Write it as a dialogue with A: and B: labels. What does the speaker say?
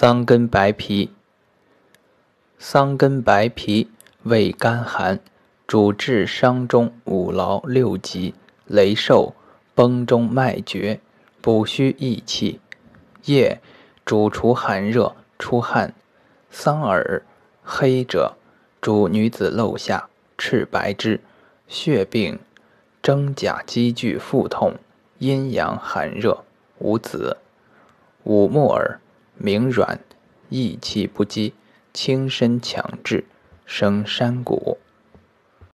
A: 桑根白皮，桑根白皮味甘寒，主治伤中五劳六疾、雷受、崩中脉绝、补虚益气。叶主除寒热、出汗。桑耳黑者，主女子漏下，赤白之，血病、真假积聚、腹痛、阴阳寒热，无子。五木耳。名软，意气不羁，轻身强志，生山谷。